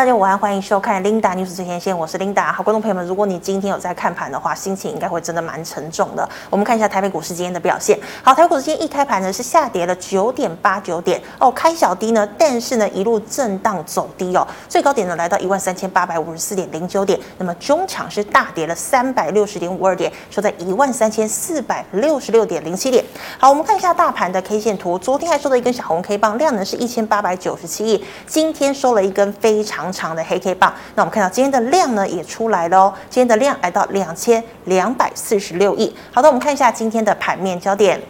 大家午安，欢迎收看 Linda News 最前线，我是 Linda。好，观众朋友们，如果你今天有在看盘的话，心情应该会真的蛮沉重的。我们看一下台北股市今天的表现。好，台北股市今天一开盘呢是下跌了九点八九点哦，开小低呢，但是呢一路震荡走低哦，最高点呢来到一万三千八百五十四点零九点，那么中场是大跌了三百六十点五二点，收在一万三千四百六十六点零七点。好，我们看一下大盘的 K 线图，昨天还收了一根小红 K 棒，量能是一千八百九十七亿，今天收了一根非常。长的黑 K 棒，那我们看到今天的量呢也出来了哦，今天的量来到两千两百四十六亿。好的，我们看一下今天的盘面焦点。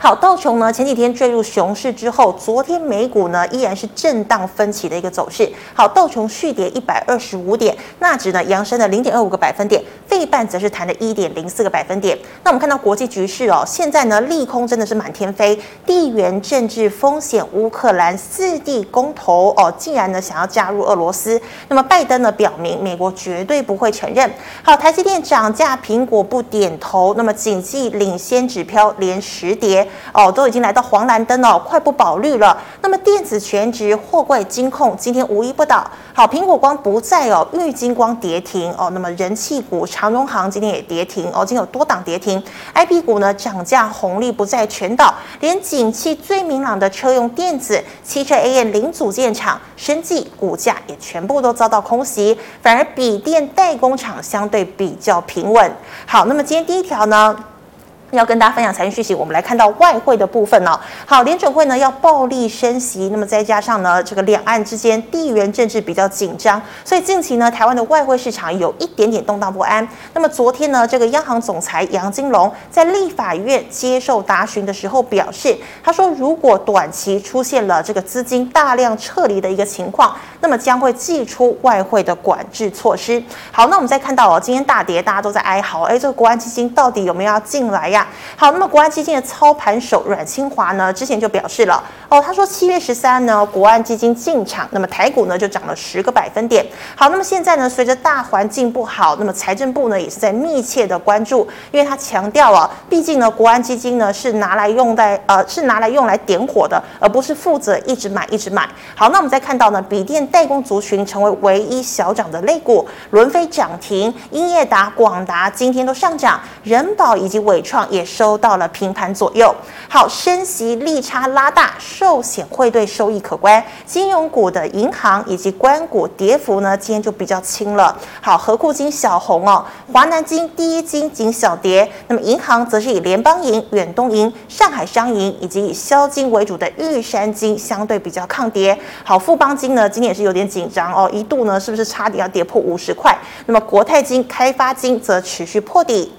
好，道琼呢前几天坠入熊市之后，昨天美股呢依然是震荡分歧的一个走势。好，道琼续跌一百二十五点，纳指呢扬升了零点二五个百分点，费半则是弹了一点零四个百分点。那我们看到国际局势哦，现在呢利空真的是满天飞，地缘政治风险，乌克兰四地公投哦，竟然呢想要加入俄罗斯。那么拜登呢表明美国绝对不会承认。好，台积电涨价，苹果不点头。那么景气领先指标连十跌。哦，都已经来到黄蓝灯哦，快不保绿了。那么电子全值、货柜、金控今天无一不倒。好，苹果光不在哦，玉金光跌停哦。那么人气股长荣航今天也跌停哦，今天有多档跌停。IP 股呢涨价红利不在全倒，连景气最明朗的车用电子、汽车 AM 零组件厂、生技股价也全部都遭到空袭，反而笔电代工厂相对比较平稳。好，那么今天第一条呢？要跟大家分享财经讯息，我们来看到外汇的部分哦。好，联准会呢要暴力升息，那么再加上呢这个两岸之间地缘政治比较紧张，所以近期呢台湾的外汇市场有一点点动荡不安。那么昨天呢这个央行总裁杨金龙在立法院接受答询的时候表示，他说如果短期出现了这个资金大量撤离的一个情况，那么将会祭出外汇的管制措施。好，那我们再看到哦，今天大跌，大家都在哀嚎，哎，这个国安基金到底有没有要进来呀？好，那么国安基金的操盘手阮清华呢，之前就表示了哦，他说七月十三呢，国安基金进场，那么台股呢就涨了十个百分点。好，那么现在呢，随着大环境不好，那么财政部呢也是在密切的关注，因为他强调啊，毕竟呢，国安基金呢是拿来用在呃是拿来用来点火的，而不是负责一直买一直买。好，那我们再看到呢，笔电代工族群成为唯一小涨的类股，轮飞涨停，英业达、广达今天都上涨，人保以及伟创。也收到了平盘左右，好，升息利差拉大，寿险会对收益可观，金融股的银行以及官股跌幅呢，今天就比较轻了。好，合库金小红哦，华南金、第一金仅小跌，那么银行则是以联邦银、远东银、上海商银以及以消金为主的玉山金相对比较抗跌。好，富邦金呢，今天也是有点紧张哦，一度呢是不是差点要跌破五十块？那么国泰金、开发金则持续破底。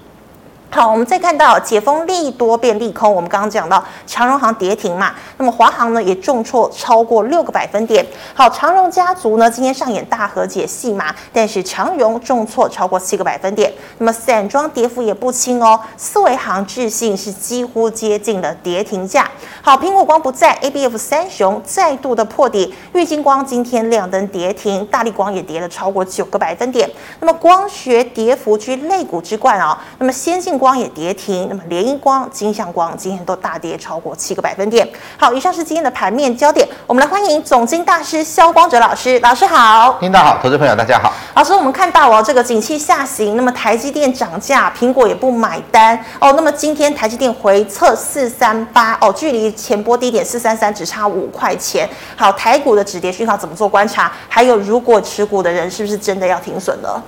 好，我们再看到解封利多变利空。我们刚刚讲到长荣航跌停嘛，那么华航呢也重挫超过六个百分点。好，长荣家族呢今天上演大和解戏码，但是长荣重挫超过七个百分点。那么散装跌幅也不轻哦，四维航、智信是几乎接近了跌停价。好，苹果光不在，ABF 三雄再度的破底，玉晶光今天亮灯跌停，大力光也跌了超过九个百分点。那么光学跌幅居类股之冠啊、哦，那么先进。光也跌停，那么联一光、金像光今天都大跌超过七个百分点。好，以上是今天的盘面焦点，我们来欢迎总经大师萧光哲老师。老师好，听到好，投资朋友大家好。老师，我们看到哦，这个景气下行，那么台积电涨价，苹果也不买单哦。那么今天台积电回测四三八哦，距离前波低点四三三只差五块钱。好，台股的止跌讯号怎么做观察？还有，如果持股的人是不是真的要停损了？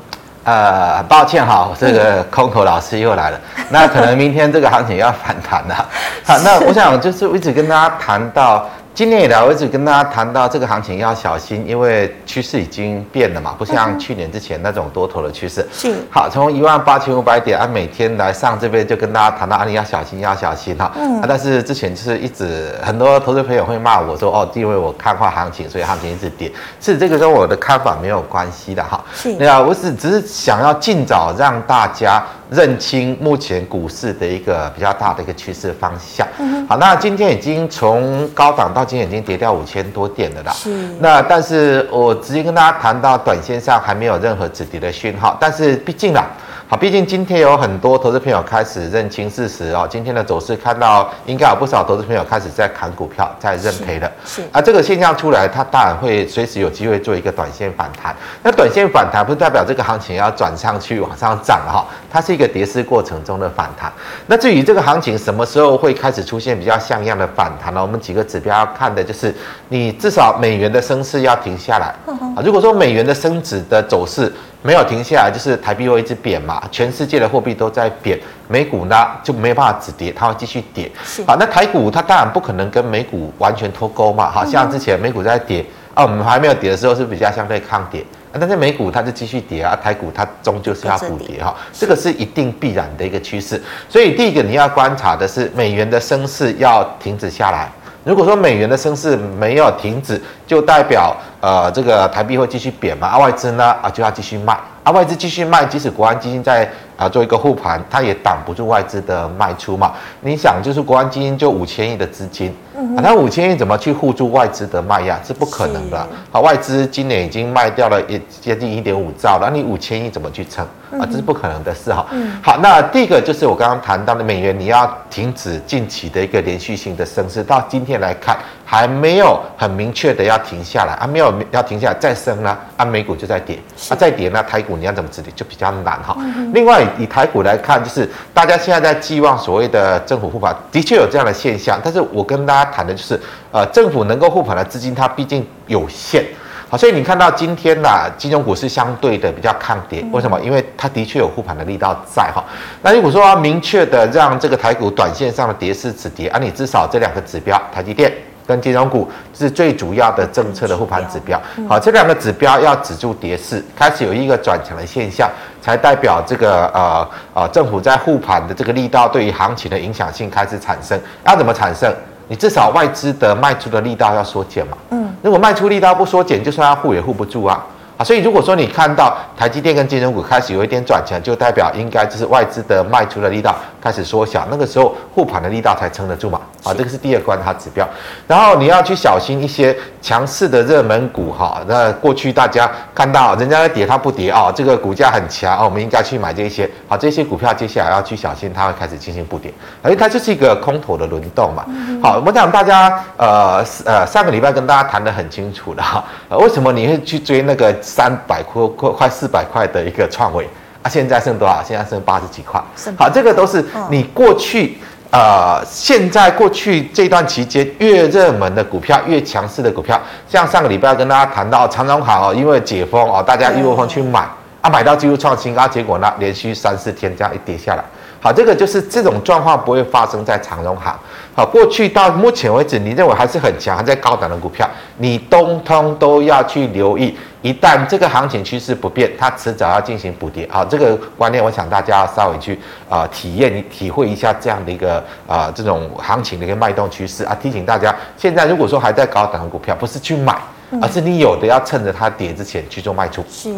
呃，抱歉哈，这个空口老师又来了。那可能明天这个行情要反弹了。好，那我想就是我一直跟大家谈到。今年以来，我一直跟大家谈到这个行情要小心，因为趋势已经变了嘛，不像去年之前那种多头的趋势。是。好，从一万八千五百点啊，每天来上这边就跟大家谈到啊，你要小心，要小心哈。嗯。啊，但是之前就是一直很多投资朋友会骂我说，哦，因为我看坏行情，所以行情一直跌。是这个跟我的看法没有关系的哈。是。对啊，我只只是想要尽早让大家。认清目前股市的一个比较大的一个趋势方向。嗯。好，那今天已经从高档到今天已经跌掉五千多点了啦。是。那但是我直接跟大家谈到，短线上还没有任何止跌的讯号。但是毕竟啦，好，毕竟今天有很多投资朋友开始认清事实哦。今天的走势看到，应该有不少投资朋友开始在砍股票，在认赔了。是。啊，这个现象出来，它当然会随时有机会做一个短线反弹。那短线反弹不代表这个行情要转上去往上涨哈，它是一个跌势过程中的反弹。那至于这个行情什么时候会开始出现比较像样的反弹呢？我们几个指标要看的就是，你至少美元的升势要停下来啊。如果说美元的升值的走势，没有停下来，就是台币会一直贬嘛，全世界的货币都在贬，美股呢就没办法止跌，它会继续跌。好，那台股它当然不可能跟美股完全脱钩嘛，好像之前美股在跌啊，我们还没有跌的时候是比较相对抗跌，啊，但是美股它就继续跌啊，台股它终究是要补跌哈，这个是一定必然的一个趋势。所以第一个你要观察的是美元的升势要停止下来。如果说美元的升势没有停止，就代表呃这个台币会继续贬嘛，啊外资呢啊就要继续卖，啊外资继续卖，即使国安基金在啊做一个护盘，它也挡不住外资的卖出嘛。你想，就是国安基金就五千亿的资金，啊那五千亿怎么去护住外资的卖压？是不可能的。好，外资今年已经卖掉了也接近一点五兆了，那你五千亿怎么去撑？啊，这是不可能的事哈。嗯好，那第一个就是我刚刚谈到的美元，你要停止近期的一个连续性的升势，到今天来看还没有很明确的要停下来啊，没有要停下来再升呢，啊美股就在跌，啊再跌那，台股你要怎么止跌就比较难哈。嗯另外以台股来看，就是大家现在在寄望所谓的政府护盘，的确有这样的现象，但是我跟大家谈的就是，呃，政府能够护盘的资金它毕竟有限。好，所以你看到今天呐，金融股是相对的比较抗跌，为什么？因为它的确有护盘的力道在哈。那如果说要明确的让这个台股短线上的跌势止跌，啊，你至少这两个指标，台积电跟金融股是最主要的政策的护盘指标。好，这两个指标要止住跌势，开始有一个转强的现象，才代表这个呃呃政府在护盘的这个力道对于行情的影响性开始产生。要怎么产生？你至少外资的卖出的力道要缩减嘛？嗯，如果卖出力道不缩减，就算要护也护不住啊。啊，所以如果说你看到台积电跟金融股开始有一点转强，就代表应该就是外资的卖出的力道开始缩小，那个时候护盘的力道才撑得住嘛。啊，这个是第二观察指标。然后你要去小心一些强势的热门股哈。那过去大家看到人家在跌，它不跌啊，这个股价很强啊，我们应该去买这些。好，这些股票接下来要去小心，它会开始进行不跌，而它就是一个空头的轮动嘛。好，我想大家呃呃上个礼拜跟大家谈得很清楚的哈，为什么你会去追那个？三百块快快四百块的一个创惟啊，现在剩多少？现在剩八十几块。好，这个都是你过去呃，现在过去这段期间越热门的股票，越强势的股票，像上个礼拜跟大家谈到长荣行哦，因为解封哦，大家一窝蜂去买啊，买到几乎创新高，结果呢，连续三四天这样一跌下来。好，这个就是这种状况不会发生在长荣航。好，过去到目前为止，你认为还是很强，还在高档的股票，你通通都要去留意。一旦这个行情趋势不变，它迟早要进行补跌。好，这个观念，我想大家要稍微去啊、呃、体验、体会一下这样的一个啊、呃、这种行情的一个脉动趋势啊。提醒大家，现在如果说还在高档的股票，不是去买。而是你有的要趁着它跌之前去做卖出。是，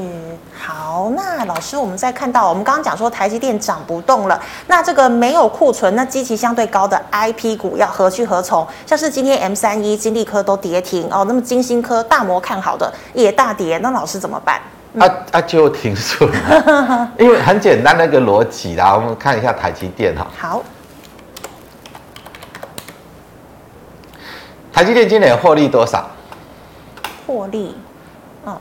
好，那老师，我们再看到，我们刚刚讲说台积电涨不动了，那这个没有库存，那基期相对高的 IP 股要何去何从？像是今天 M 三一、金丽科都跌停哦，那么晶心科大摩看好的也大跌，那老师怎么办？啊啊，就停损，因为很简单的一个逻辑啦，我们看一下台积电哈。好，台积电今年获利多少？获利，哦，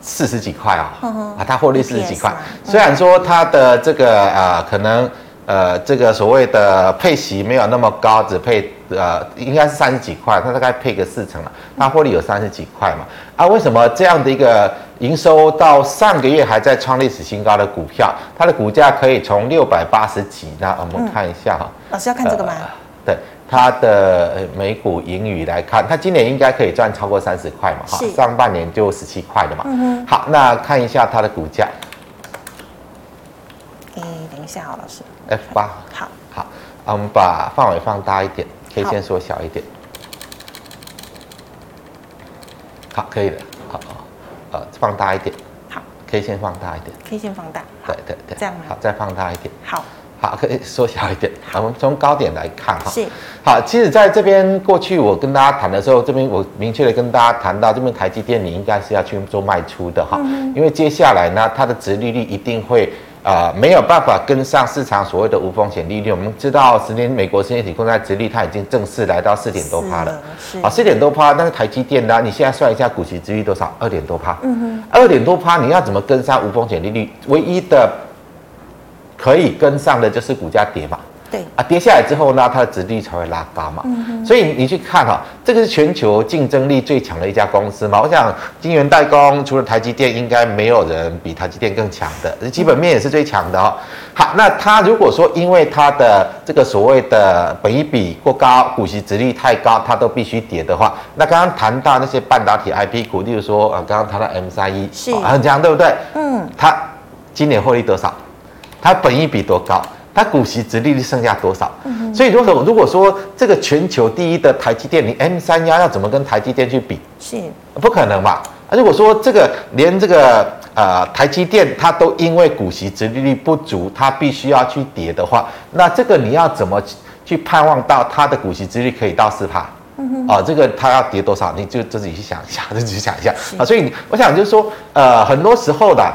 四十几块啊，啊，它获利四十几块。虽然说它的这个呃，可能呃，这个所谓的配息没有那么高，只配呃，应该是三十几块，它大概配个四成了，它获利有三十几块嘛。啊，为什么这样的一个营收到上个月还在创历史新高的股票，它的股价可以从六百八十几？那我们看一下哈。老师要看这个吗？呃、对。它的每股盈余来看，它今年应该可以赚超过三十块嘛？哈，上半年就十七块的嘛。嗯好，那看一下它的股价。诶，等一下啊，老师。F 八。好。好，我们把范围放大一点，K 线缩小一点。好，可以的。好，呃，放大一点。好，K 线放大一点。K 线放大。对对对。这样。好，再放大一点。好。好，可以缩小一点。好，我们从高点来看哈。是。好，其实在这边过去我跟大家谈的时候，这边我明确的跟大家谈到，这边台积电你应该是要去做卖出的哈，因为接下来呢，它的殖利率一定会呃没有办法跟上市场所谓的无风险利率。我们知道十年美国十年期公债殖利率它已经正式来到四点多趴了，啊四点多趴，但是台积电呢，你现在算一下股息殖利率多少？二点多趴，嗯哼，二点多趴，你要怎么跟上无风险利率？唯一的可以跟上的就是股价跌嘛。对啊，跌下来之后呢，它的值率才会拉高嘛。嗯。所以你去看哈，这个是全球竞争力最强的一家公司嘛。我想晶圆代工除了台积电，应该没有人比台积电更强的，基本面也是最强的哦。好，那它如果说因为它的这个所谓的本益比过高，股息值率太高，它都必须跌的话，那刚刚谈到那些半导体 IP 股，例如说呃，刚刚谈到 M 三一是很强，对不对？嗯。它今年获利多少？它本益比多高？它股息值利率剩下多少？嗯、所以如果如果说这个全球第一的台积电，你 M 三幺要怎么跟台积电去比？是不可能吧？啊，如果说这个连这个呃台积电它都因为股息值利率不足，它必须要去跌的话，那这个你要怎么去盼望到它的股息殖利率可以到四趴？嗯哼，啊，这个它要跌多少？你就自己去想一下，自己去想一下啊。所以我想就是说，呃，很多时候的。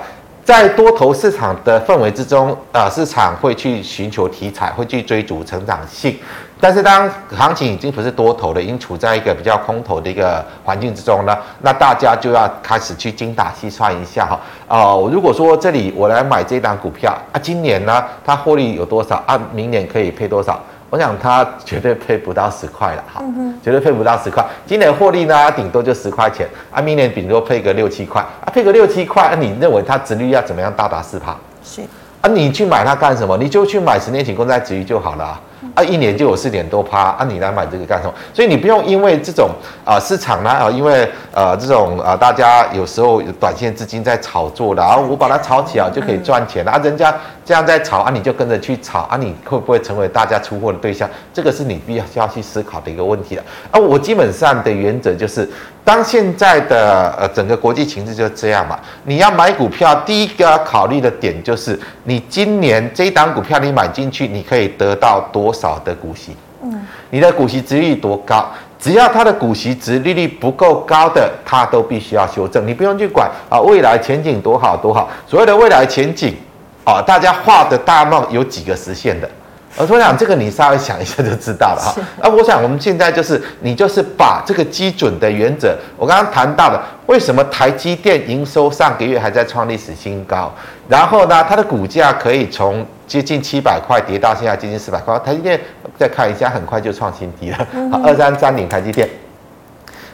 在多头市场的氛围之中，啊，市场会去寻求题材，会去追逐成长性。但是当行情已经不是多头了，已经处在一个比较空头的一个环境之中呢，那大家就要开始去精打细算一下哈。哦，如果说这里我来买这档股票啊，今年呢它获利有多少啊？明年可以配多少？我想它绝对配不到十块了哈，绝对配不到十块。今年获利呢，顶多就十块钱啊，明年顶多配个六七块啊，配个六七块，啊，你认为它值率要怎么样到达四趴？是啊，你去买它干什么？你就去买十年期公债值率就好了啊。啊，一年就有四点多趴啊！你来买这个干什么？所以你不用因为这种啊、市场呢啊，因为呃这种啊、大家有时候有短线资金在炒作的啊，我把它炒起来就可以赚钱啊，人家这样在炒啊，你就跟着去炒啊，你会不会成为大家出货的对象？这个是你必须要去思考的一个问题了啊！我基本上的原则就是。当现在的呃整个国际情势就这样嘛，你要买股票，第一个要考虑的点就是你今年这一档股票你买进去，你可以得到多少的股息？嗯，你的股息殖利率多高？只要它的股息值利率不够高的，它都必须要修正。你不用去管啊，未来前景多好多好。所谓的未来前景啊，大家画的大梦有几个实现的？我想这个你稍微想一下就知道了哈。那我想我们现在就是你就是把这个基准的原则，我刚刚谈到了为什么台积电营收上个月还在创历史新高，然后呢，它的股价可以从接近七百块跌到现在接近四百块。台积电再看一下，很快就创新低了。好，二三三零台积电。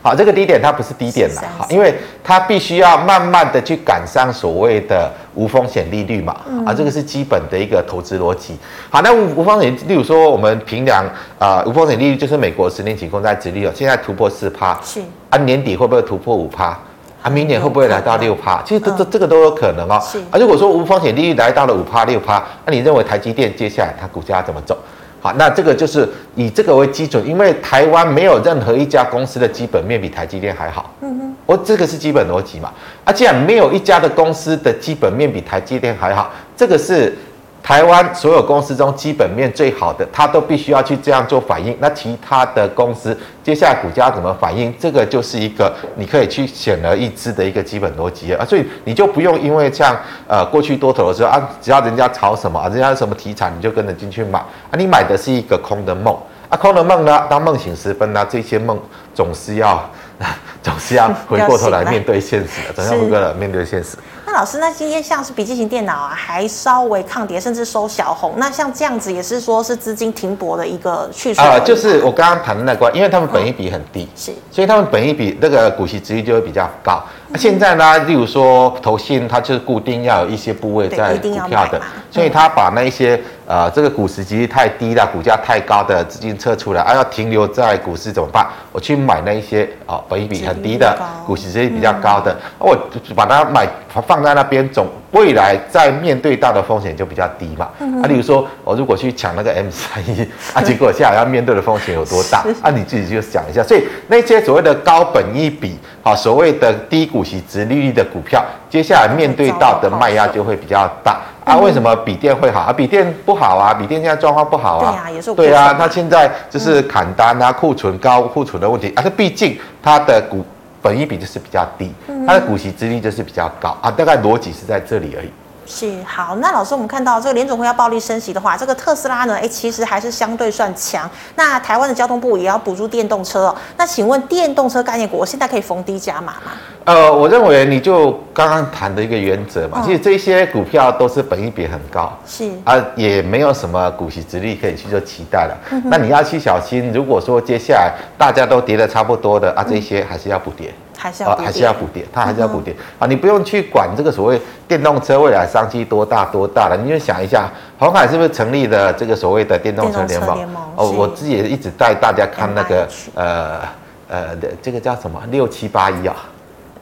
好，这个低点它不是低点了，好，因为它必须要慢慢的去赶上所谓的无风险利率嘛，啊，这个是基本的一个投资逻辑。好，那无无风险，例如说我们平量啊，无风险利率就是美国十年期公债殖利率，现在突破四趴，是啊，年底会不会突破五趴？啊，明年会不会来到六趴？其实这这这个都有可能哦。是啊，如果说无风险利率来到了五趴六趴，那你认为台积电接下来它股价怎么走？好，那这个就是以这个为基准，因为台湾没有任何一家公司的基本面比台积电还好。嗯哼，我这个是基本逻辑嘛。啊，既然没有一家的公司的基本面比台积电还好，这个是。台湾所有公司中基本面最好的，它都必须要去这样做反应。那其他的公司接下来股价怎么反应？这个就是一个你可以去显而易知的一个基本逻辑啊。所以你就不用因为像呃过去多头的时候啊，只要人家炒什么啊，人家什么题材你就跟着进去买啊。你买的是一个空的梦啊，空的梦呢，当梦醒时分呢，这些梦 总是要 总是要回过头来面对现实的，总要回过来面对现实。老师，那今天像是笔记型电脑啊，还稍微抗跌，甚至收小红。那像这样子，也是说是资金停泊的一个去处啊。就是我刚刚谈的那关，因为他们本益比很低，是，所以他们本益比那个股息殖利率就会比较高。那现在呢，例如说投信，它就是固定要有一些部位在股票的，所以它把那一些呃这个股息殖利率太低的、股价太高的资金撤出来，啊，要停留在股市怎么办？我去买那一些啊，本益比很低的、股息殖利率比较高的，我把它买放。在那边总未来在面对到的风险就比较低嘛，啊，例如说我如果去抢那个 M 三一，啊，结果下来要面对的风险有多大？啊，你自己就想一下。所以那些所谓的高本益比，啊，所谓的低股息殖利率的股票，接下来面对到的卖压就会比较大。啊，为什么笔电会好？啊，笔电不好啊，笔电现在状况不好啊。对啊，也是。对啊，它现在就是砍单啊，库存高库存的问题。啊，它毕竟它的股。本益比就是比较低，它的股息殖利率就是比较高啊，大概逻辑是在这里而已。是好，那老师，我们看到这个联总会要暴力升息的话，这个特斯拉呢，哎，其实还是相对算强。那台湾的交通部也要补助电动车哦。那请问电动车概念股现在可以逢低加码吗？呃，我认为你就刚刚谈的一个原则嘛，其实这些股票都是本益比很高，是啊，也没有什么股息值率可以去做期待了。那你要去小心，如果说接下来大家都跌的差不多的啊，这些还是要补跌。还是要还是要补跌，它还是要补跌啊！你不用去管这个所谓电动车未来商机多大多大了，你就想一下，鸿海是不是成立了这个所谓的电动车联盟？哦，我自己也一直带大家看那个呃呃的这个叫什么六七八一啊，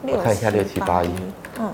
我看一下六七八一，嗯。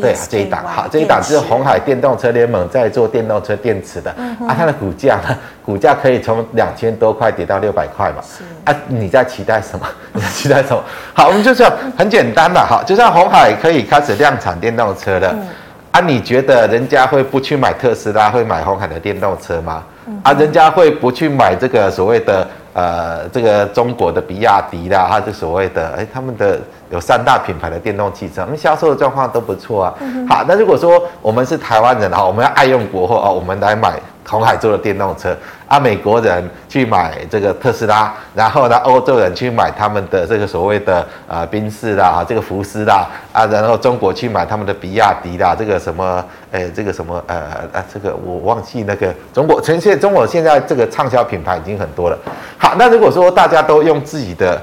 对啊，这一档好，这一档是红海电动车联盟在做电动车电池的、嗯、啊，它的股价呢，股价可以从两千多块跌到六百块嘛，啊，你在期待什么？你在期待什么？好，我们就这样很简单的哈，就像红海可以开始量产电动车的、嗯、啊，你觉得人家会不去买特斯拉，会买红海的电动车吗？嗯、啊，人家会不去买这个所谓的呃这个中国的比亚迪啦，它这所谓的哎他们的。有三大品牌的电动汽车，我们销售的状况都不错啊。嗯、好，那如果说我们是台湾人哈，我们要爱用国货啊，我们来买红海做的电动车啊。美国人去买这个特斯拉，然后呢，欧洲人去买他们的这个所谓的呃宾士啦，啊，这个福斯啦啊，然后中国去买他们的比亚迪啦，这个什么诶，这个什么呃啊，这个我忘记那个中国，全世界中国现在这个畅销品牌已经很多了。好，那如果说大家都用自己的。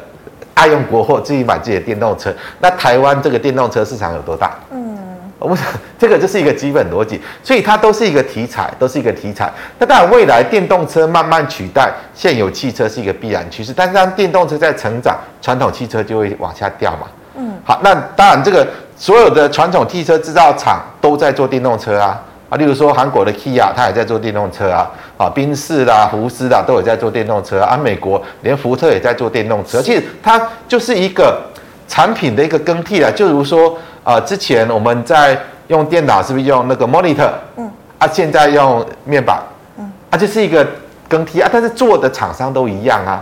爱用国货，自己买自己的电动车。那台湾这个电动车市场有多大？嗯，我们想这个就是一个基本逻辑，所以它都是一个题材，都是一个题材。那当然，未来电动车慢慢取代现有汽车是一个必然趋势。但是当电动车在成长，传统汽车就会往下掉嘛。嗯，好，那当然，这个所有的传统汽车制造厂都在做电动车啊。啊，例如说韩国的 Kia，它也在做电动车啊，啊，宾士啦、福斯啦，都有在做电动车啊。美国连福特也在做电动车，其实它就是一个产品的一个更替了。就如说，啊，之前我们在用电脑，是不是用那个 monitor？嗯。啊，现在用面板。嗯。啊，就是一个更替啊，但是做的厂商都一样啊，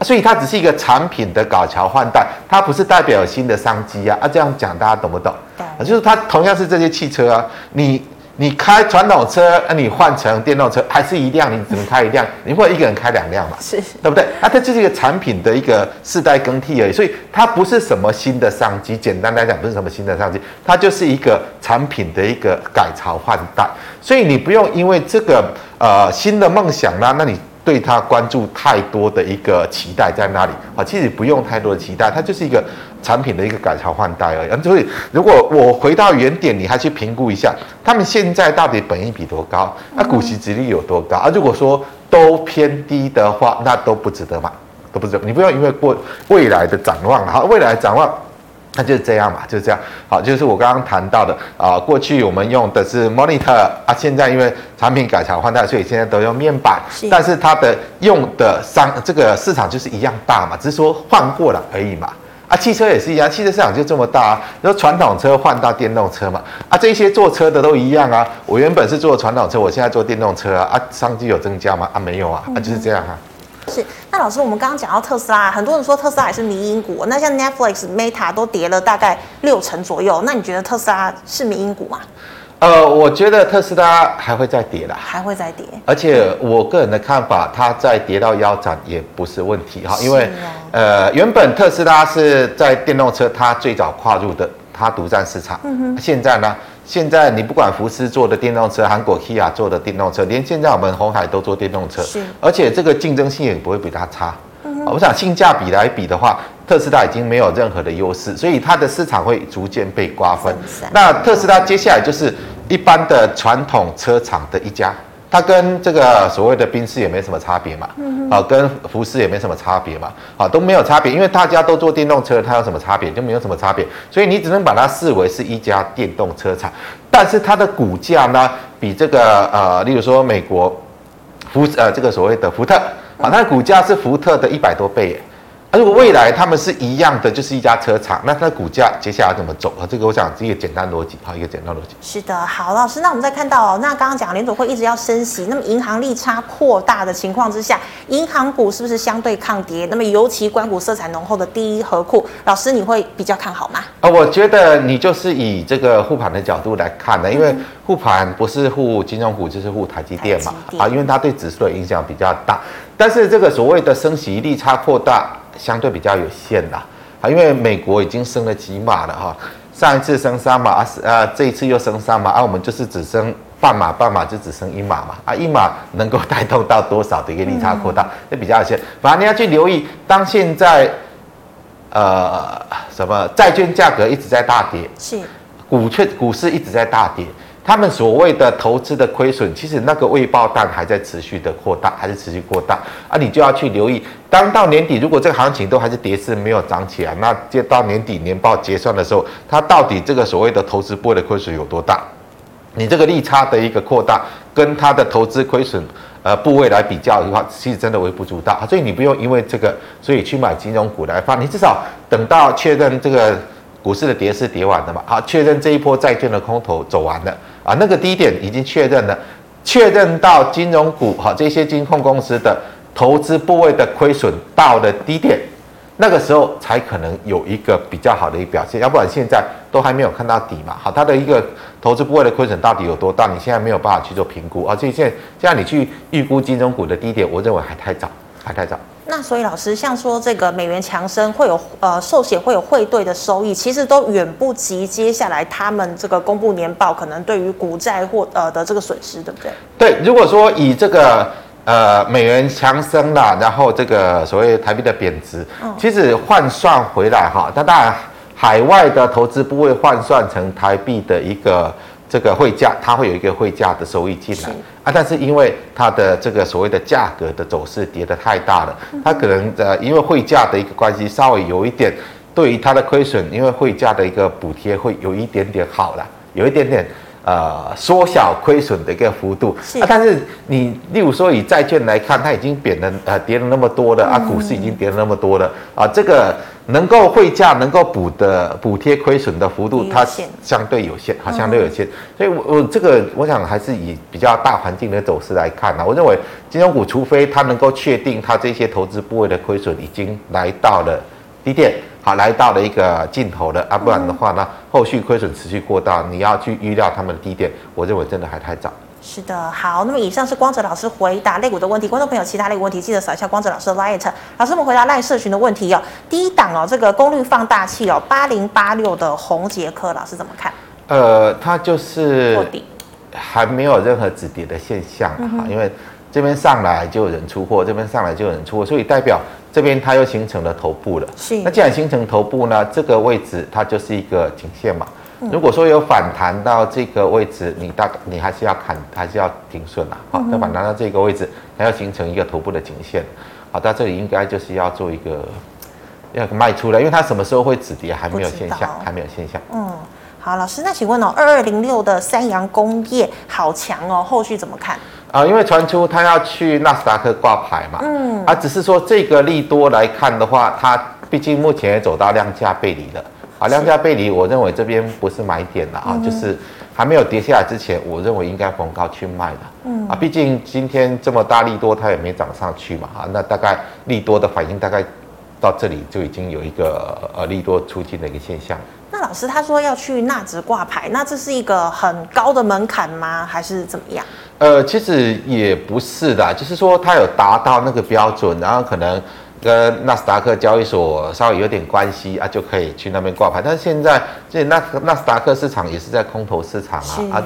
啊，所以它只是一个产品的搞桥换代，它不是代表新的商机啊。啊，这样讲大家懂不懂？对。啊，就是它同样是这些汽车啊，你。你开传统车，那你换成电动车还是一辆，你只能开一辆，你不会一个人开两辆嘛？是，对不对？啊它就是一个产品的一个世代更替而已，所以它不是什么新的商机。简单来讲，不是什么新的商机，它就是一个产品的一个改朝换代。所以你不用因为这个呃新的梦想啦，那你。对它关注太多的一个期待在哪里啊？其实不用太多的期待，它就是一个产品的一个改朝换代而已。所以，如果我回到原点，你还去评估一下，他们现在到底本益比多高？那股息殖利率有多高？啊，如果说都偏低的话，那都不值得买，都不值得。你不要因为过未来的展望，好，未来展望。那就是这样嘛，就是这样。好，就是我刚刚谈到的啊，过去我们用的是 monitor 啊，现在因为产品改朝换代，所以现在都用面板。是。但是它的用的商这个市场就是一样大嘛，只是说换过了而已嘛。啊，汽车也是一样，汽车市场就这么大啊。说传统车换到电动车嘛，啊，这些做车的都一样啊。我原本是做传统车，我现在做电动车啊，啊，商机有增加吗？啊，没有啊，啊，就是这样啊。是，那老师，我们刚刚讲到特斯拉，很多人说特斯拉也是迷因股，那像 Netflix、Meta 都跌了大概六成左右，那你觉得特斯拉是迷因股吗？呃，我觉得特斯拉还会再跌啦，还会再跌，而且我个人的看法，它再跌到腰斩也不是问题哈，因为、哦、呃，原本特斯拉是在电动车它最早跨入的，它独占市场，嗯哼，现在呢？现在你不管福斯做的电动车，韩国 Kia 做的电动车，连现在我们红海都做电动车，是，而且这个竞争性也不会比它差。嗯，我想性价比来比的话，特斯拉已经没有任何的优势，所以它的市场会逐渐被瓜分。那特斯拉接下来就是一般的传统车厂的一家。它跟这个所谓的宾士也没什么差别嘛，啊，跟福斯也没什么差别嘛，啊，都没有差别，因为大家都做电动车，它有什么差别？就没有什么差别，所以你只能把它视为是一家电动车厂，但是它的股价呢，比这个呃，例如说美国福呃这个所谓的福特啊，它的股价是福特的一百多倍耶。啊，如果未来他们是一样的，就是一家车厂，那它的股价接下来怎么走啊？这个我想是一个简单逻辑，好，一个简单逻辑。是的，好，老师，那我们再看到哦，那刚刚讲联准会一直要升息，那么银行利差扩大的情况之下，银行股是不是相对抗跌？那么尤其关股色彩浓厚的第一和库，老师你会比较看好吗？啊，我觉得你就是以这个护盘的角度来看的，因为护盘不是护金融股，就是护台积电嘛，啊，因为它对指数的影响比较大，但是这个所谓的升息利差扩大。相对比较有限啦，啊，因为美国已经升了几码了哈，上一次升三码啊，呃，这一次又升三码啊，我们就是只升半码，半码就只升一码嘛，啊，一码能够带动到多少的一个利差扩大，也比较有限。反正你要去留意，当现在呃什么债券价格一直在大跌，是股券股市一直在大跌。他们所谓的投资的亏损，其实那个未爆弹还在持续的扩大，还是持续扩大啊！你就要去留意，当到年底，如果这个行情都还是跌势没有涨起来，那接到年底年报结算的时候，它到底这个所谓的投资部位的亏损有多大？你这个利差的一个扩大，跟它的投资亏损呃部位来比较的话，其实真的微不足道。所以你不用因为这个，所以去买金融股来放，你至少等到确认这个股市的跌势跌完了嘛，好，确认这一波债券的空头走完了。啊，那个低点已经确认了，确认到金融股哈这些金控公司的投资部位的亏损到了低点，那个时候才可能有一个比较好的一个表现，要不然现在都还没有看到底嘛。好，它的一个投资部位的亏损到底有多大？你现在没有办法去做评估啊。且现在现在你去预估金融股的低点，我认为还太早，还太早。那所以老师，像说这个美元强升会有呃寿险会有汇兑的收益，其实都远不及接下来他们这个公布年报可能对于股债或呃的这个损失，对不对？对，如果说以这个呃美元强升啦，然后这个所谓台币的贬值，嗯、其实换算回来哈，那当然海外的投资不会换算成台币的一个。这个汇价，它会有一个汇价的收益进来啊，但是因为它的这个所谓的价格的走势跌得太大了，它可能呃因为汇价的一个关系，稍微有一点对于它的亏损，因为汇价的一个补贴会有一点点好了，有一点点。呃，缩小亏损的一个幅度。是。啊，但是你例如说以债券来看，它已经贬了呃跌了那么多了啊，股市已经跌了那么多了啊，这个能够汇价能够补的补贴亏损的幅度，它相对有限，好，相对有限，所以我我这个我想还是以比较大环境的走势来看呢，我认为金融股除非它能够确定它这些投资部位的亏损已经来到了低点。好，来到了一个尽头了啊，不然的话呢，后续亏损持续过大，你要去预料他们的低点，我认为真的还太早。是的，好，那么以上是光哲老师回答类股的问题，观众朋友其他类股问题记得扫一下光哲老师的 LINE。老师我们回答 LINE 社群的问题哦，第一档哦，这个功率放大器哦，八零八六的红杰科，老师怎么看？呃，它就是还没有任何止跌的现象啊，嗯、因为这边上来就有人出货，这边上来就有人出货，所以代表。这边它又形成了头部了，是。那既然形成头部呢，这个位置它就是一个颈线嘛。嗯、如果说有反弹到这个位置，你大你还是要砍，还是要停损啊。好，那反弹到这个位置，它要形成一个头部的颈线。好，到这里应该就是要做一个要卖出了，因为它什么时候会止跌还没有现象，还没有现象。嗯，好，老师，那请问哦，二二零六的三洋工业好强哦，后续怎么看？啊，因为传出他要去纳斯达克挂牌嘛，嗯，啊，只是说这个利多来看的话，它毕竟目前也走到量价背离了，啊，量价背离，我认为这边不是买点了啊，就是还没有跌下来之前，我认为应该逢高去卖的，嗯，啊，毕竟今天这么大利多，它也没涨上去嘛，啊，那大概利多的反应大概到这里就已经有一个呃利多出尽的一个现象。那老师他说要去纳指挂牌，那这是一个很高的门槛吗？还是怎么样？呃，其实也不是的，就是说它有达到那个标准，然后可能跟纳斯达克交易所稍微有点关系啊，就可以去那边挂牌。但是现在这纳纳斯达克市场也是在空头市场啊，啊，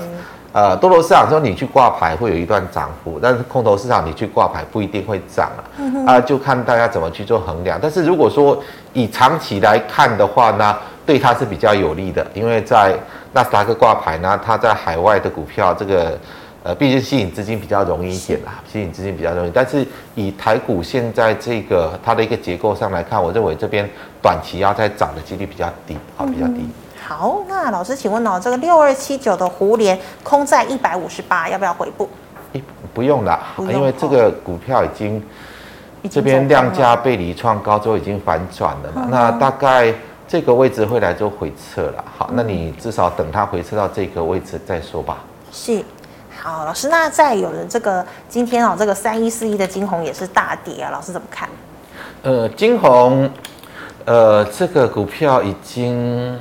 呃，多头市场说你去挂牌会有一段涨幅，但是空头市场你去挂牌不一定会涨啊，嗯、啊，就看大家怎么去做衡量。但是如果说以长期来看的话呢，对它是比较有利的，因为在纳斯达克挂牌呢，它在海外的股票这个。呃，毕竟吸引资金比较容易一点啦，吸引资金比较容易。但是以台股现在这个它的一个结构上来看，我认为这边短期要再涨的几率比较低，啊，比较低。好，那老师请问哦，这个六二七九的胡连空在一百五十八，要不要回补？不用了，因为这个股票已经这边量价背离创高之后已经反转了嘛，那大概这个位置会来做回撤了。好，那你至少等它回撤到这个位置再说吧。是，好，老师，那再有人这个今天哦，这个三一四一的金红也是大跌啊，老师怎么看？呃，金红，呃，这个股票已经，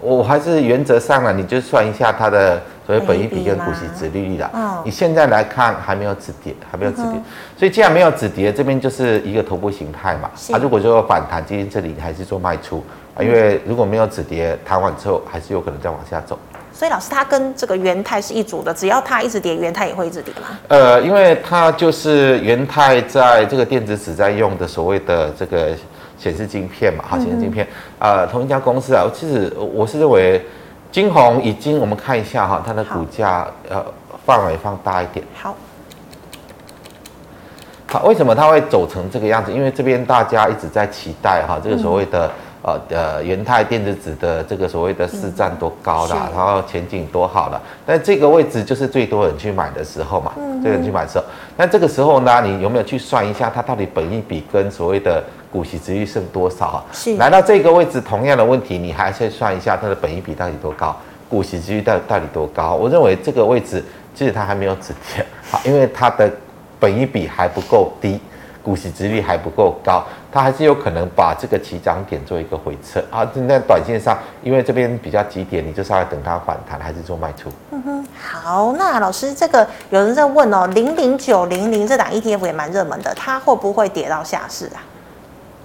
我还是原则上了，你就算一下它的。所谓本益比跟股息值利率的，嗯，你现在来看还没有止跌，还没有止跌，所以既然没有止跌，这边就是一个头部形态嘛。啊，如果说反弹，今天这里还是做卖出啊，因为如果没有止跌，弹完之后还是有可能再往下走。所以老师，它跟这个元泰是一组的，只要它一直跌，元泰也会一直跌吗？呃，因为它就是元泰在这个电子纸在用的所谓的这个显示晶片嘛，哈，显示晶片，呃，同一家公司啊，其实我是认为。晶鸿已经，我们看一下哈，它的股价呃范围放大一点。好，好，为什么它会走成这个样子？因为这边大家一直在期待哈，这个所谓的、嗯、呃呃元泰电子纸的这个所谓的市占多高啦，嗯、然后前景多好了。但这个位置就是最多人去买的时候嘛，嗯、最多人去买的时候。那这个时候呢，你有没有去算一下它到底本益比跟所谓的？股息殖利率剩多少啊？是来到这个位置，同样的问题，你还是算一下它的本益比到底多高，股息殖利率到到底多高？我认为这个位置其实它还没有止跌，好，因为它的本益比还不够低，股息殖利率还不够高，它还是有可能把这个起涨点做一个回撤啊。在短线上，因为这边比较急点，你就稍微等它反弹，还是做卖出。嗯哼，好，那老师这个有人在问哦，零零九零零这档 ETF 也蛮热门的，它会不会跌到下市啊？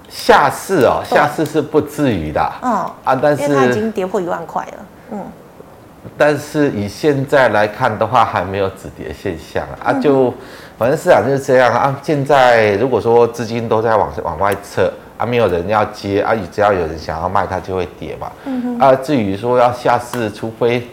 下市哦，下市是不至于的，嗯啊，但是它已经跌破一万块了，嗯，但是以现在来看的话，还没有止跌现象啊，就反正市场就是这样啊。现在如果说资金都在往往外撤啊，没有人要接啊，只要有人想要卖，它就会跌嘛，嗯啊，至于说要下市，除非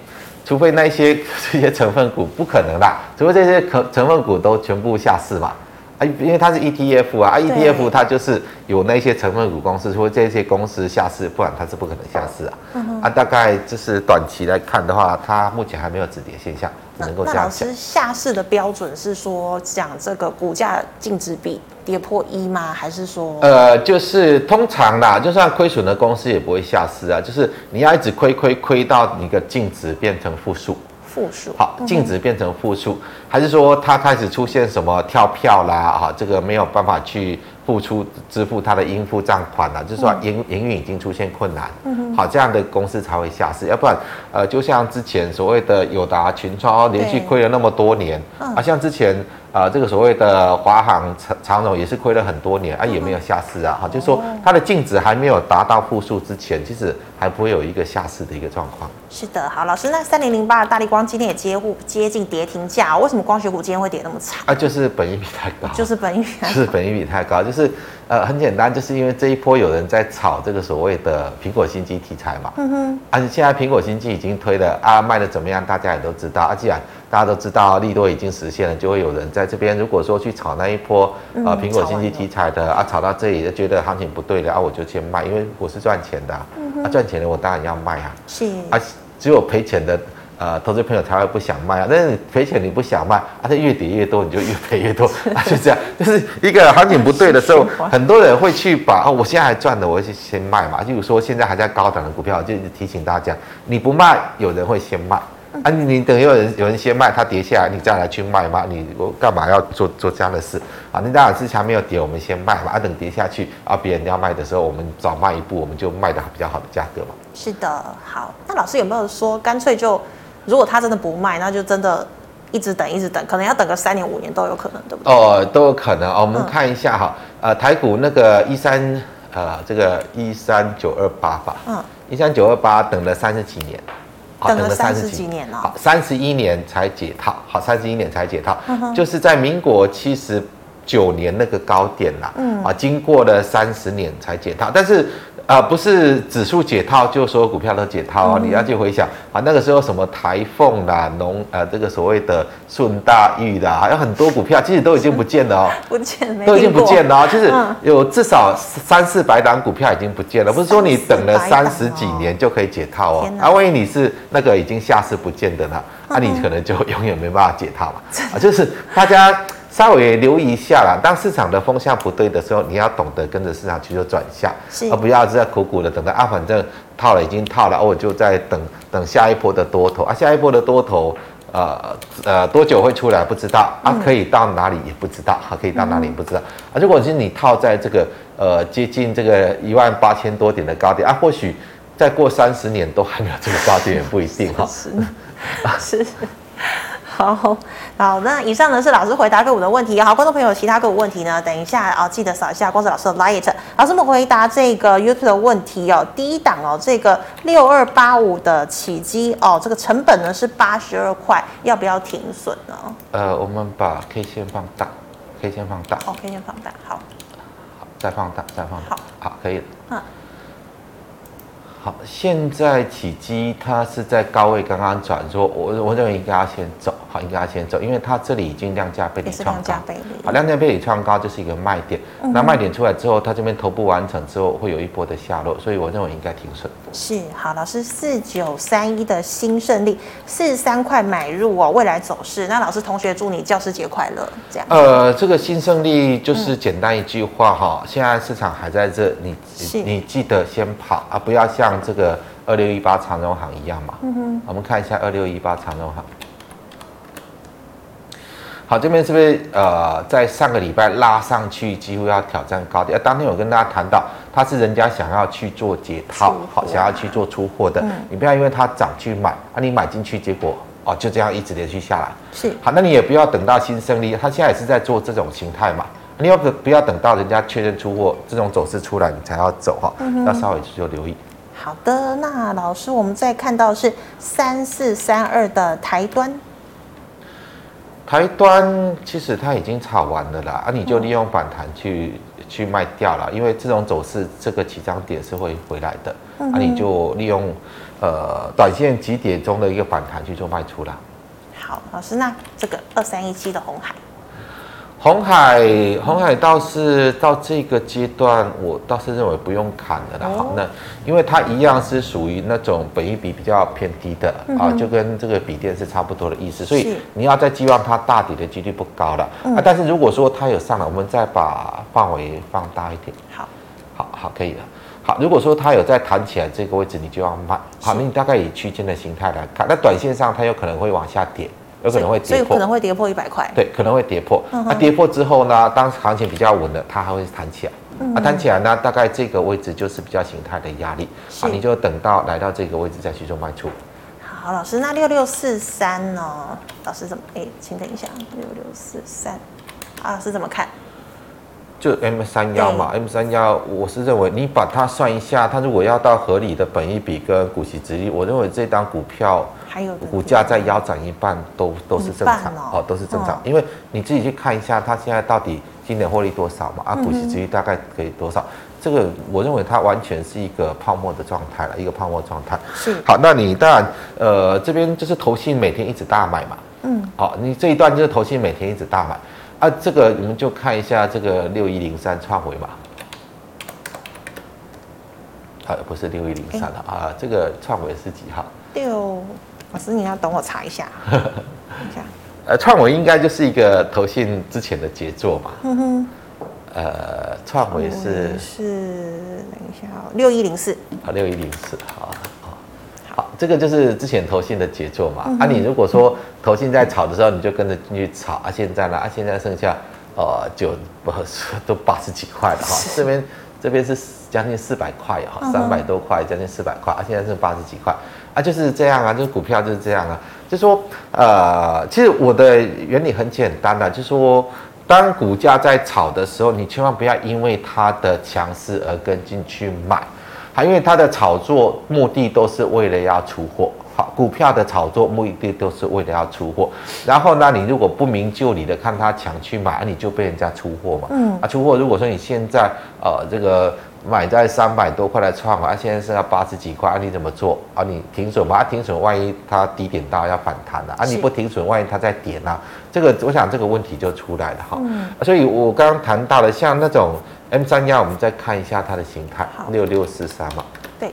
除非那些 这些成分股不可能啦，除非这些可成分股都全部下市嘛。啊，因为它是 ETF 啊，啊，ETF 它就是有那些成分股公司，或这些公司下市，不然它是不可能下市啊。嗯、啊，大概就是短期来看的话，它目前还没有止跌现象，只能够下。那老师下市的标准是说讲这个股价净值比跌破一吗？还是说？呃，就是通常啦，就算亏损的公司也不会下市啊，就是你要一直亏亏亏到你的净值变成负数。负数。好，净值变成负数。嗯还是说它开始出现什么跳票啦？啊，这个没有办法去付出支付它的应付账款了，就是说营营运已经出现困难。嗯好，这样的公司才会下市，要不然，呃，就像之前所谓的友达、群创连续亏了那么多年，啊，像之前。啊、呃，这个所谓的华航长长荣也是亏了很多年啊，也没有下市啊。哈，就是说它的净值还没有达到负数之前，其实还不会有一个下市的一个状况。是的，好，老师，那三零零八的大力光今天也接户接近跌停价，为什么光学股今天会跌那么惨？啊，就是本益比太高，就是本益比太高，是本益比太高，就是呃很简单，就是因为这一波有人在炒这个所谓的苹果新机题材嘛。嗯哼。而且现在苹果新机已经推了啊，卖的怎么样，大家也都知道啊。既然大家都知道利多已经实现了，就会有人在这边。如果说去炒那一波，呃，苹果经济题材的啊，炒到这里就觉得行情不对了啊，我就先卖，因为我是赚钱的啊，啊赚钱的我当然要卖啊。是啊，只有赔钱的呃投资朋友才会不想卖啊。但是你赔钱你不想卖啊，它越跌越多，你就越赔越多 啊，就这样。就是一个行情不对的时候，很多人会去把啊，我现在还赚的，我就先卖嘛。例如说现在还在高档的股票，就提醒大家，你不卖，有人会先卖。啊，你你等有人有人先卖，它跌下来，你再来去卖嘛？你我干嘛要做做这样的事啊？你当然之前没有跌，我们先卖嘛。啊，等跌下去啊，别人要卖的时候，我们早卖一步，我们就卖的比较好的价格嘛。是的，好。那老师有没有说，干脆就如果他真的不卖，那就真的一直等，一直等，可能要等个三年五年都有可能，对不对？哦，都有可能哦。我们看一下哈，呃，台股那个一三呃，这个一三九二八吧，嗯，一三九二八等了三十几年。好，等了三十几年了，好，三十一年才解套，好，三十一年才解套，就是在民国七十九年那个高点啦，嗯，啊，经过了三十年才解套，但是。啊、呃，不是指数解套，就所有股票都解套哦。嗯、你要去回想啊，那个时候什么台凤啦、农呃这个所谓的顺大裕啦，还有很多股票其实都已经不见了哦，不见，都已经不见了哦。就是有至少三四百档股票已经不见了，不是说你等了三十几年就可以解套哦。哪啊，万一你是那个已经下市不见的呢？啊、你可能就永远没办法解套嘛。啊，就是大家。稍微留意一下啦。当市场的风向不对的时候，你要懂得跟着市场去做转向，而不要在苦苦的等待啊，反正套了已经套了，我就在等等下一波的多头啊，下一波的多头。呃呃，多久会出来不知道啊？可以到哪里也不知道，哈、啊，可以到哪里也不知道啊。如果是你套在这个呃接近这个一万八千多点的高点啊，或许再过三十年都还没有这个高点也不一定哈。是。是好好，那以上呢是老师回答个股的问题。好，观众朋友，其他个股问题呢？等一下啊，记得扫一下光子老师的 Light。老师们回答这个 YouTube 的问题哦。第一档哦，这个六二八五的启碁哦，这个成本呢是八十二块，要不要停损呢？呃，我们把 K 线放大，K 线放大。哦，K 线放大，好，好，再放大，再放大，好，好，可以了。嗯。好，现在启碁它是在高位刚刚转弱，我我认为应该要先走，好，应该要先走，因为它这里已经量价背离创高，好，量价背离创高就是一个卖点，嗯、那卖点出来之后，它这边头部完成之后会有一波的下落，所以我认为应该停损。是，好，老师四九三一的新胜利四十三块买入哦，未来走势，那老师同学祝你教师节快乐，这样。呃，这个新胜利就是简单一句话哈，嗯、现在市场还在这，你你记得先跑啊，不要像。像这个二六一八长荣行一样嘛，嗯哼，我们看一下二六一八长荣航。好，这边是不是呃，在上个礼拜拉上去，几乎要挑战高点？呃，当天我跟大家谈到，它是人家想要去做解套，好，想要去做出货的。嗯、你不要因为它涨去买，啊，你买进去，结果哦就这样一直连续下来。是，好，那你也不要等到新胜利，它现在也是在做这种形态嘛。你要不不要等到人家确认出货，这种走势出来，你才要走哈？要稍微就留意。好的，那老师，我们再看到是三四三二的台端。台端其实它已经炒完了啦，啊，你就利用反弹去、嗯、去卖掉了，因为这种走势这个起涨点是会回来的，嗯、啊，你就利用呃短线几点钟的一个反弹去做卖出啦。好，老师，那这个二三一七的红海。鸿海，红海倒是到这个阶段，我倒是认为不用砍的了。好，那因为它一样是属于那种本益比比较偏低的啊，就跟这个笔电是差不多的意思，所以你要再寄望它大底的几率不高了啊。但是如果说它有上来，我们再把范围放大一点。好，好，好，可以了。好，如果说它有再弹起来这个位置，你就要卖。好，那你大概以区间的形态来看，那短线上它有可能会往下跌。有可能会跌破，所以可能会跌破一百块。对，可能会跌破。那、嗯啊、跌破之后呢？当行情比较稳了，它还会弹起来。嗯、啊，弹起来呢，大概这个位置就是比较形态的压力。是啊，你就等到来到这个位置再去做卖出。好，老师，那六六四三呢？老师怎么？哎，请等一下，六六四三，啊，老师怎么看？就 M 三幺嘛，M 三幺，我是认为你把它算一下，它如果要到合理的本益比跟股息殖利率，我认为这档股票。还有股价再腰斩一半都都是正常哦，都是正常，因为你自己去看一下它现在到底今年获利多少嘛，啊，股息殖利率大概可以多少？这个我认为它完全是一个泡沫的状态了，一个泡沫状态。是好，那你当然呃这边就是投信每天一直大买嘛，嗯，好，你这一段就是投信每天一直大买啊，这个你们就看一下这个六一零三创维嘛，啊不是六一零三了啊，这个创维是几号？六。老师，你要等我查一下。一下，呃，创维应该就是一个投信之前的杰作嘛。嗯哼。呃，创维是是等一下哦，六一零四。啊，六一零四，好，这个就是之前投信的杰作嘛。啊，你如果说投信在炒的时候，你就跟着进去炒啊。现在呢？啊，现在剩下呃九不都八十几块了哈。这边这边是将近四百块哈，三百多块，将近四百块啊。现在是八十几块。啊，就是这样啊，就是股票就是这样啊，就是说，呃，其实我的原理很简单的啊，就是说，当股价在炒的时候，你千万不要因为它的强势而跟进去买，还因为它的炒作目的都是为了要出货。好，股票的炒作目的都是为了要出货，然后呢，你如果不明就里的看它抢去买，你就被人家出货嘛。嗯，啊，出货，如果说你现在呃这个。买在三百多块来创啊，现在剩下八十几块啊，你怎么做啊？你停损嘛，啊，停损，万一它低点到要反弹了啊，你不停损，万一它再跌呢？这个我想这个问题就出来了哈。嗯，所以我刚刚谈到了像那种 M 三幺，我们再看一下它的形态，六六四三嘛。对，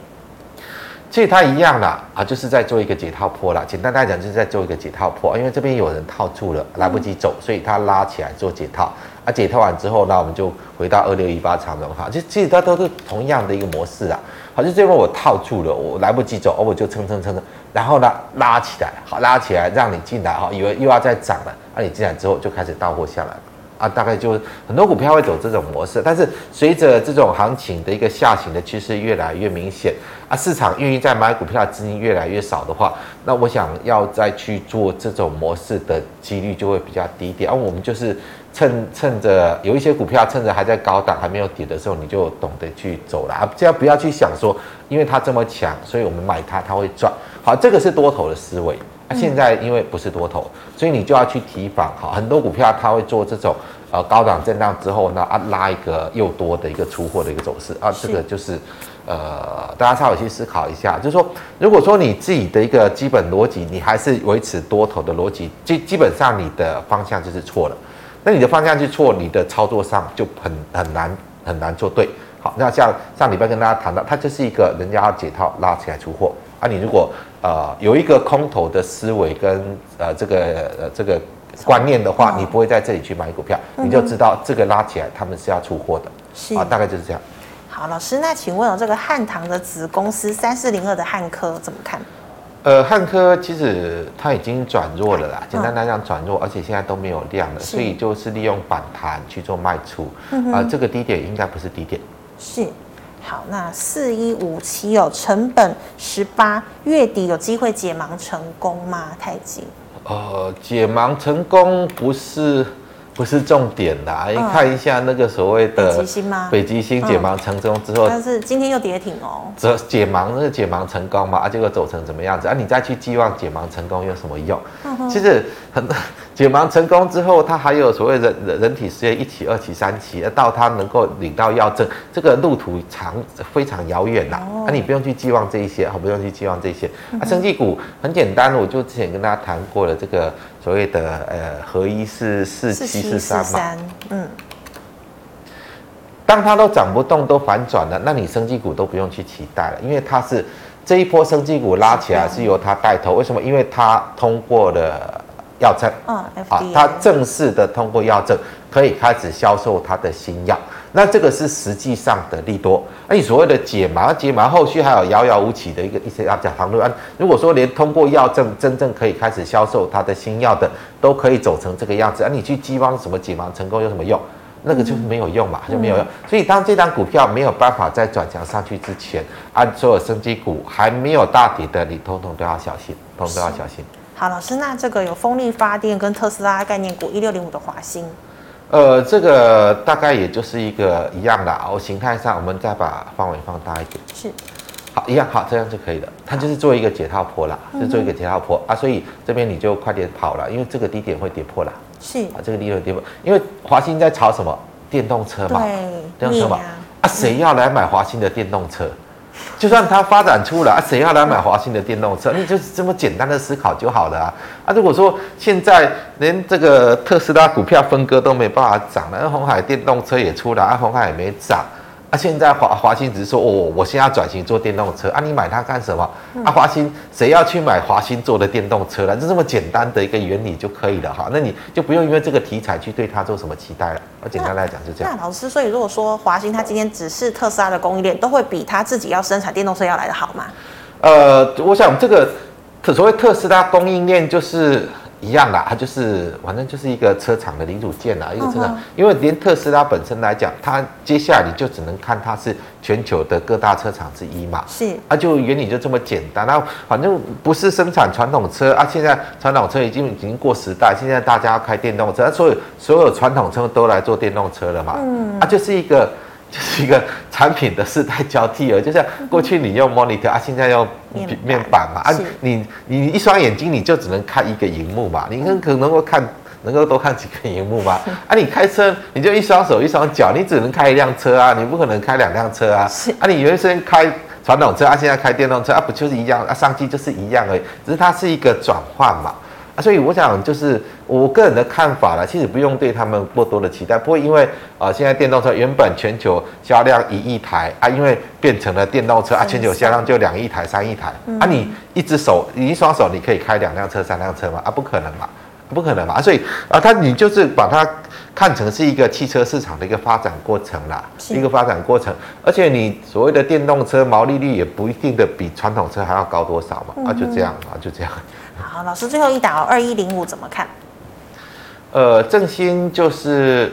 其实它一样啦，啊，就是在做一个解套坡啦。简单来讲，就是在做一个解套坡，因为这边有人套住了，来不及走，所以它拉起来做解套。啊，解套完之后，那我们就回到二六一八长龙哈，其实其实它都是同样的一个模式啊。好，就这边我套住了，我来不及走，我就撑撑撑撑，然后呢拉起来，好拉起来让你进来哈，以为又要再涨了，啊，你进来之后就开始到货下来。啊，大概就很多股票会走这种模式，但是随着这种行情的一个下行的趋势越来越明显，啊，市场愿意再买股票的资金越来越少的话，那我想要再去做这种模式的几率就会比较低一点。而、我们就是趁趁着有一些股票趁着还在高档还没有跌的时候，你就懂得去走了啊，这样不要去想说，因为它这么强，所以我们买它它会赚。好，这个是多头的思维。啊，现在因为不是多头，所以你就要去提防哈。很多股票它会做这种呃高档震荡之后呢，啊拉一个又多的一个出货的一个走势啊，这个就是呃大家稍微去思考一下，就是说如果说你自己的一个基本逻辑你还是维持多头的逻辑，基基本上你的方向就是错了。那你的方向去错，你的操作上就很很难很难做对。好，那像上礼拜跟大家谈到，它就是一个人家要解套拉起来出货。啊，你如果呃有一个空头的思维跟呃这个呃这个观念的话，你不会在这里去买股票，你就知道这个拉起来他们是要出货的，是。啊，大概就是这样。好，老师，那请问哦这个汉唐的子公司三四零二的汉科怎么看？呃，汉科其实它已经转弱了啦，简单来讲转弱，而且现在都没有量了，所以就是利用反弹去做卖出。啊，这个低点应该不是低点，是。好，那四一五七哦成本十八，月底有机会解盲成功吗？太极？呃，解盲成功不是。不是重点的，你看一下那个所谓的北极星吗？北极星解盲成功之后，但是今天又跌停哦。这解盲那个解盲成功嘛？啊，结果走成怎么样子？啊，你再去寄望解盲成功有什么用？其实很解盲成功之后，它还有所谓的人人体实验一期、二期、三期，到它能够领到药证，这个路途长非常遥远呐。啊，你不用去寄望这一些，不用去寄望这些。啊，生技股很简单，我就之前跟大家谈过了这个。所谓的呃，合一是四七四三嘛，嗯，当它都涨不动，都反转了，那你生技股都不用去期待了，因为它是这一波生技股拉起来是由它带头，为什么？因为它通过了药证，啊，它正式的通过药证，可以开始销售它的新药。那这个是实际上的利多，那你所谓的解盲，解盲后续还有遥遥无期的一个一些要讲长路啊。如果说连通过药证，真正可以开始销售它的新药的，都可以走成这个样子，啊，你去激望什么解盲成功有什么用？那个就是没有用嘛，就没有用。所以当这张股票没有办法再转强上去之前，按所有升级股还没有大底的，你通通都要小心，通通都要小心。好，老师，那这个有风力发电跟特斯拉概念股一六零五的华兴。呃，这个大概也就是一个一样的哦。形态上，我们再把范围放大一点，是，好，一样好，这样就可以了。它就是做一个解套坡啦，就做一个解套波啊，所以这边你就快点跑了，因为这个低点会跌破啦。是啊，这个低点跌破，因为华兴在炒什么？电动车嘛，对，电动车嘛，啊，谁要来买华兴的电动车？就算它发展出来，谁要来买华新的电动车？你就是这么简单的思考就好了啊！啊，如果说现在连这个特斯拉股票分割都没办法涨了，那红海电动车也出来，啊，红海也没涨。啊，现在华华兴只是说，哦，我现在要转型做电动车啊，你买它干什么？啊，华兴谁要去买华兴做的电动车了？就这么简单的一个原理就可以了哈，那你就不用因为这个题材去对它做什么期待了。我简单来讲是这样。那老师，所以如果说华兴它今天只是特斯拉的供应链，都会比它自己要生产电动车要来的好吗？呃，我想这个所谓特斯拉供应链就是。一样啦，它就是反正就是一个车厂的零组件啦，一个车厂。因为连特斯拉本身来讲，它接下来你就只能看它是全球的各大车厂之一嘛。是，啊，就原理就这么简单。那反正不是生产传统车啊，现在传统车已经已经过时代，现在大家要开电动车，所以所有传统车都来做电动车了嘛。嗯，啊，就是一个。就 是一个产品的世代交替了，就像过去你用 monitor 啊，现在用面板嘛啊，你你一双眼睛你就只能看一个荧幕嘛，你可能够看能够多看几个荧幕嘛啊，你开车你就一双手一双脚，你只能开一辆车啊，你不可能开两辆车啊啊，你原先开传统车啊，现在开电动车啊，不就是一样啊？商机就是一样而已，只是它是一个转换嘛。啊，所以我想就是我个人的看法了，其实不用对他们过多的期待，不会因为啊、呃，现在电动车原本全球销量一亿台啊，因为变成了电动车啊，全球销量就两亿台、三亿台啊，你一只手，你一双手你可以开两辆车、三辆车吗？啊，不可能嘛，不可能嘛，啊，所以啊，它你就是把它看成是一个汽车市场的一个发展过程啦，一个发展过程，而且你所谓的电动车毛利率也不一定的比传统车还要高多少嘛，啊，就这样啊，就这样。好，老师最后一档二一零五怎么看？呃，正新就是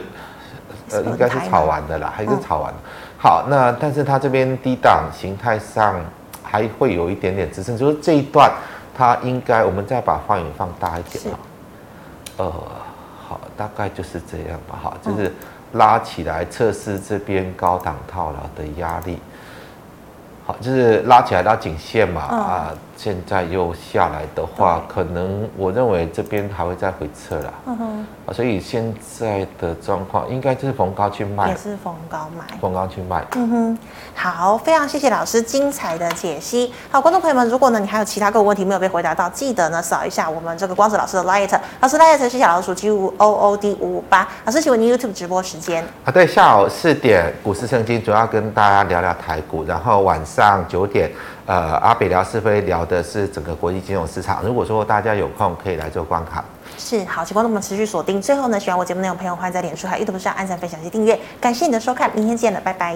呃，应该是炒完的啦，还是炒完的。好，那但是它这边低档形态上还会有一点点支撑，就是这一段它应该我们再把放影放大一点啊。呃，好，大概就是这样吧。好，就是拉起来测试这边高档套牢的压力。好，就是拉起来拉颈线嘛啊。现在又下来的话，可能我认为这边还会再回撤了。嗯哼，啊，所以现在的状况应该就是逢高去卖，也是逢高买，逢高去卖。嗯哼，好，非常谢谢老师精彩的解析。好，观众朋友们，如果呢你还有其他个问题没有被回答到，记得呢扫一下我们这个光子老师的 Light，老师 Light 是小老鼠 G 五 O O D 五五八。老师，请问您 YouTube 直播时间？啊，对，下午四点股市圣经主要跟大家聊聊台股，然后晚上九点。呃，阿北聊是非聊的是整个国际金融市场。如果说大家有空可以来做观看，是好，请观众们持续锁定。最后呢，喜欢我节目内容的朋友，欢迎在脸书还有 YouTube 上按赞、分享及订阅。感谢你的收看，明天见了，拜拜。